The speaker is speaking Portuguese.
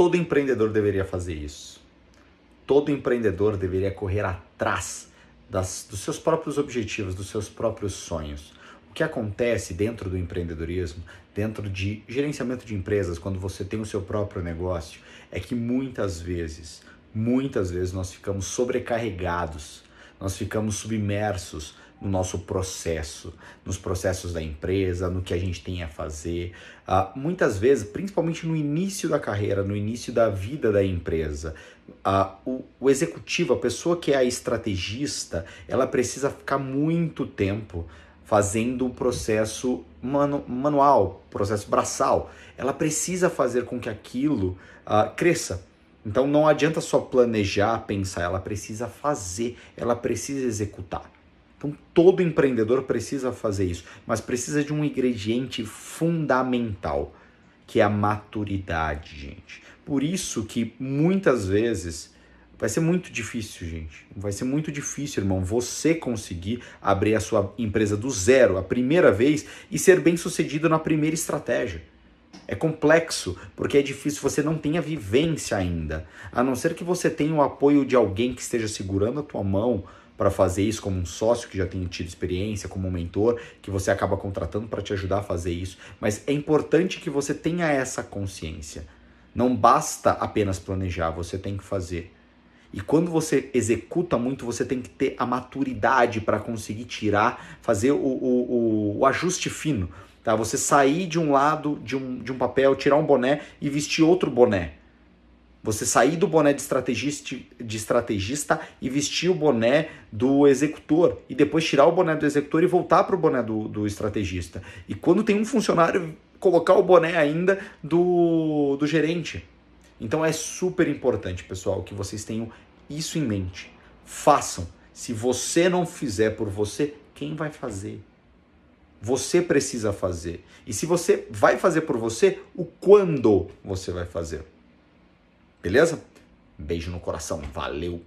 todo empreendedor deveria fazer isso. Todo empreendedor deveria correr atrás das, dos seus próprios objetivos, dos seus próprios sonhos. O que acontece dentro do empreendedorismo, dentro de gerenciamento de empresas, quando você tem o seu próprio negócio, é que muitas vezes, muitas vezes nós ficamos sobrecarregados, nós ficamos submersos no nosso processo, nos processos da empresa, no que a gente tem a fazer. Uh, muitas vezes, principalmente no início da carreira, no início da vida da empresa, uh, o, o executivo, a pessoa que é a estrategista, ela precisa ficar muito tempo fazendo o processo manu manual, processo braçal. Ela precisa fazer com que aquilo uh, cresça. Então não adianta só planejar, pensar, ela precisa fazer, ela precisa executar. Então todo empreendedor precisa fazer isso, mas precisa de um ingrediente fundamental, que é a maturidade, gente. Por isso que muitas vezes vai ser muito difícil, gente. Vai ser muito difícil, irmão, você conseguir abrir a sua empresa do zero a primeira vez e ser bem sucedido na primeira estratégia. É complexo, porque é difícil, você não tem a vivência ainda. A não ser que você tenha o apoio de alguém que esteja segurando a tua mão, para fazer isso como um sócio que já tem tido experiência, como um mentor que você acaba contratando para te ajudar a fazer isso. Mas é importante que você tenha essa consciência. Não basta apenas planejar, você tem que fazer. E quando você executa muito, você tem que ter a maturidade para conseguir tirar, fazer o, o, o, o, ajuste fino. Tá? Você sair de um lado de um, de um papel, tirar um boné e vestir outro boné. Você sair do boné de estrategista, de estrategista e vestir o boné do executor. E depois tirar o boné do executor e voltar para o boné do, do estrategista. E quando tem um funcionário, colocar o boné ainda do, do gerente. Então é super importante, pessoal, que vocês tenham isso em mente. Façam. Se você não fizer por você, quem vai fazer? Você precisa fazer. E se você vai fazer por você, o quando você vai fazer? Beleza? Beijo no coração. Valeu!